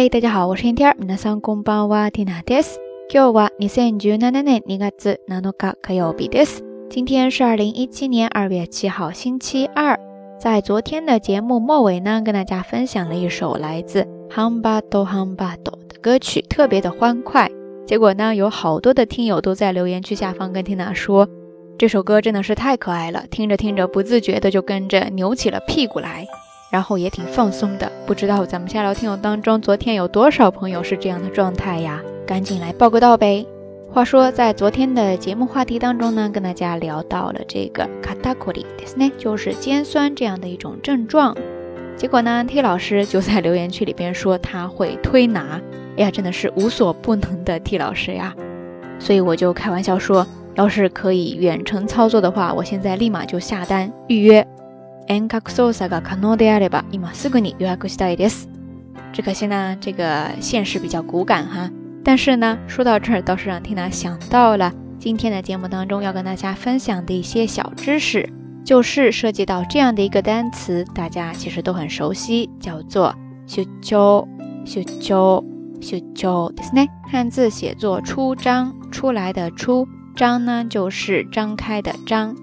嗨，大家好，我是天天。皆さんこんばんは，Tina です。今日は二千十七年二月七日火曜日です。今天是二零一七年二月七号星期二。在昨天的节目末尾呢，跟大家分享了一首来自《Hambado Hambado》的歌曲，特别的欢快。结果呢，有好多的听友都在留言区下方跟 Tina 说，这首歌真的是太可爱了，听着听着不自觉的就跟着扭起了屁股来。然后也挺放松的，不知道咱们下聊天友当中，昨天有多少朋友是这样的状态呀？赶紧来报个到呗！话说在昨天的节目话题当中呢，跟大家聊到了这个 c a t a l y s i 就是肩酸这样的一种症状。结果呢，T 老师就在留言区里边说他会推拿，哎呀，真的是无所不能的 T 老师呀！所以我就开玩笑说，要是可以远程操作的话，我现在立马就下单预约。遠 n k a が可能 o s a ga k a n o d し areba m a s u g n i y u a i a i d e s 只可惜呢，这个现实比较骨感哈。但是呢，说到这儿倒是让缇娜想到了今天的节目当中要跟大家分享的一些小知识，就是涉及到这样的一个单词，大家其实都很熟悉，叫做 s h c h o s c h o s h u h 对不对？汉字写作“出张”出来的“出张”呢，就是张开的“张”。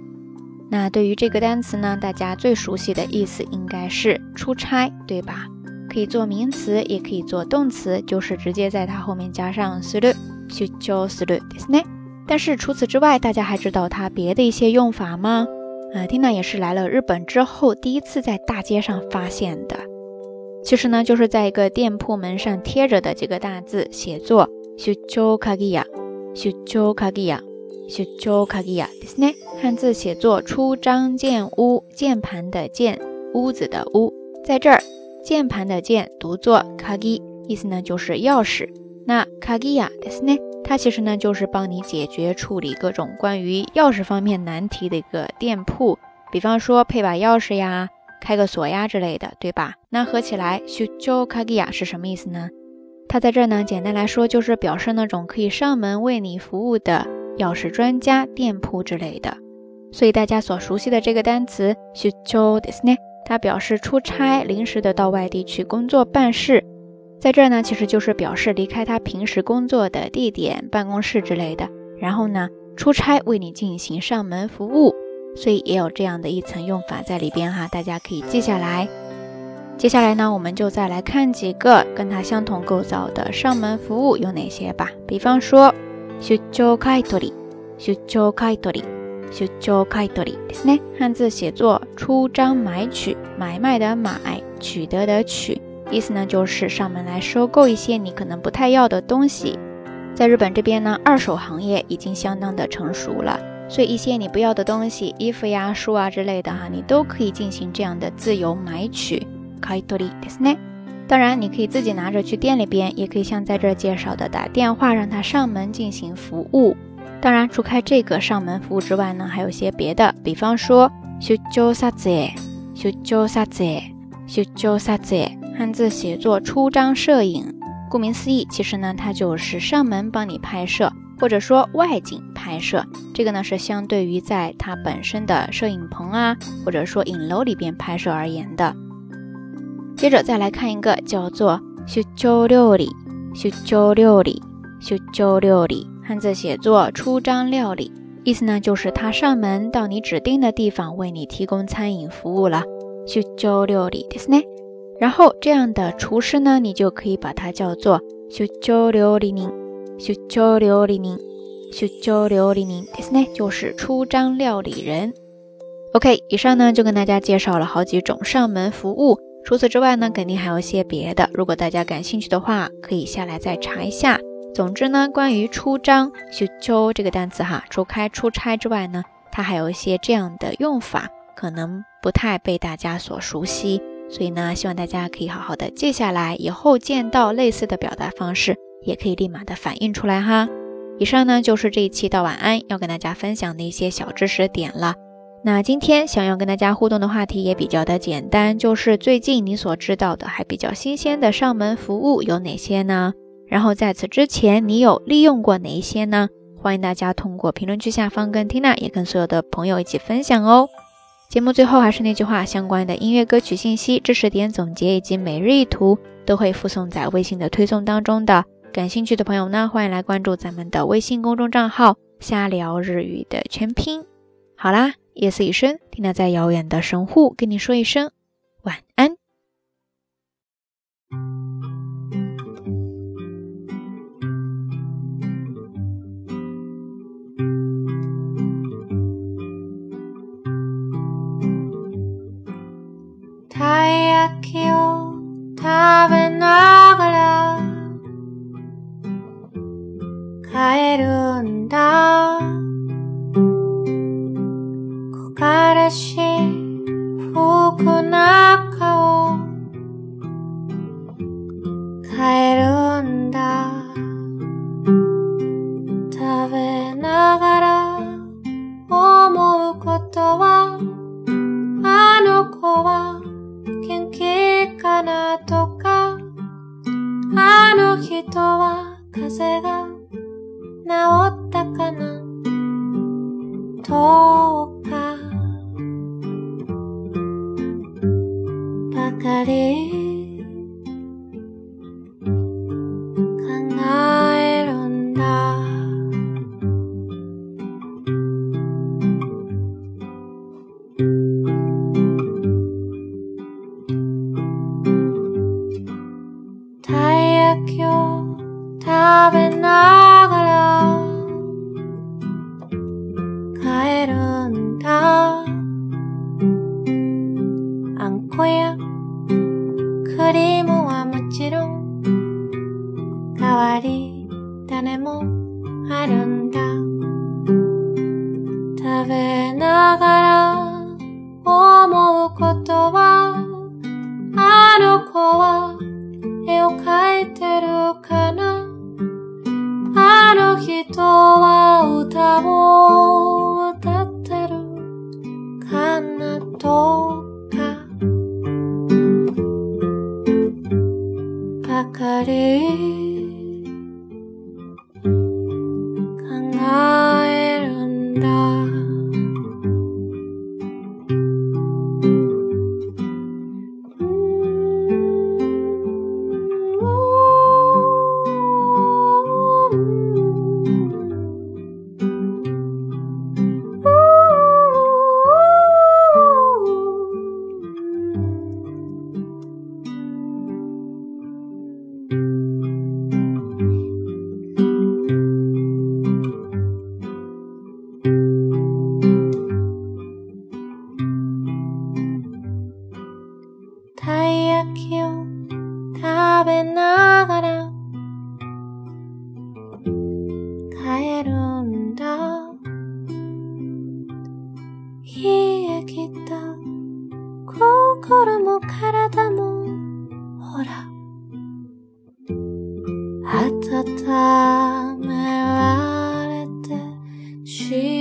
那对于这个单词呢，大家最熟悉的意思应该是出差，对吧？可以做名词，也可以做动词，就是直接在它后面加上する、出張するですね。但是除此之外，大家还知道它别的一些用法吗？啊，Tina 也是来了日本之后第一次在大街上发现的。其实呢，就是在一个店铺门上贴着的几个大字，写作出張鍵や、出張鍵や。修修卡吉呀，这是呢？汉字写作“出张建屋”，键盘的“键”，屋子的“屋”。在这儿，键盘的“键”读作“卡吉”，意思呢就是钥匙。那“卡吉呀”，这是呢？它其实呢就是帮你解决处理各种关于钥匙方面难题的一个店铺，比方说配把钥匙呀、开个锁呀之类的，对吧？那合起来“修修卡吉呀”是什么意思呢？它在这儿呢，简单来说就是表示那种可以上门为你服务的。钥匙专家店铺之类的，所以大家所熟悉的这个单词 s h c h ā o de s ne，它表示出差临时的到外地去工作办事，在这儿呢，其实就是表示离开他平时工作的地点办公室之类的，然后呢，出差为你进行上门服务，所以也有这样的一层用法在里边哈，大家可以记下来。接下来呢，我们就再来看几个跟它相同构造的上门服务有哪些吧，比方说。出張買取り，出張買取り，出張買取りですね。漢字写作出張買取，買卖的買、取得的取。意思呢，就是上门来收购一些你可能不太要的东西。在日本这边呢，二手行业已经相当的成熟了，所以一些你不要的东西，衣服呀、书啊之类的哈，你都可以进行这样的自由买取。買取ですね。当然，你可以自己拿着去店里边，也可以像在这儿介绍的打电话让他上门进行服务。当然，除开这个上门服务之外呢，还有些别的，比方说修脚啥子，修脚啥子，修脚啥子，汉字写作、出张摄影。顾名思义，其实呢，它就是上门帮你拍摄，或者说外景拍摄。这个呢，是相对于在它本身的摄影棚啊，或者说影楼里边拍摄而言的。接着再来看一个叫做“出张料理”，出张料理，出张料理，汉字写作“出张料理”，意思呢就是他上门到你指定的地方为你提供餐饮服务了。出张料理，ですね。然后这样的厨师呢，你就可以把它叫做“出张料理人”，出张料理人，出张料理人，ですね，就是出张料理人。OK，以上呢就跟大家介绍了好几种上门服务。除此之外呢，肯定还有些别的。如果大家感兴趣的话，可以下来再查一下。总之呢，关于出张修秋这个单词哈，除开出差之外呢，它还有一些这样的用法，可能不太被大家所熟悉。所以呢，希望大家可以好好的记下来，以后见到类似的表达方式，也可以立马的反映出来哈。以上呢，就是这一期的晚安要跟大家分享的一些小知识点了。那今天想要跟大家互动的话题也比较的简单，就是最近你所知道的还比较新鲜的上门服务有哪些呢？然后在此之前你有利用过哪一些呢？欢迎大家通过评论区下方跟缇娜也跟所有的朋友一起分享哦。节目最后还是那句话，相关的音乐歌曲信息、知识点总结以及每日一图都会附送在微信的推送当中的。感兴趣的朋友呢，欢迎来关注咱们的微信公众账号“瞎聊日语”的全拼。好啦。夜色已深，听到在遥远的神户跟你说一声晚安。帰るんだ。「ふく服なを変えるんだ食べながら思うことはあの子は元気かなとかあの人は風邪が治ったかなときを食べながら帰るんだ冷え切った心も体もほら温められて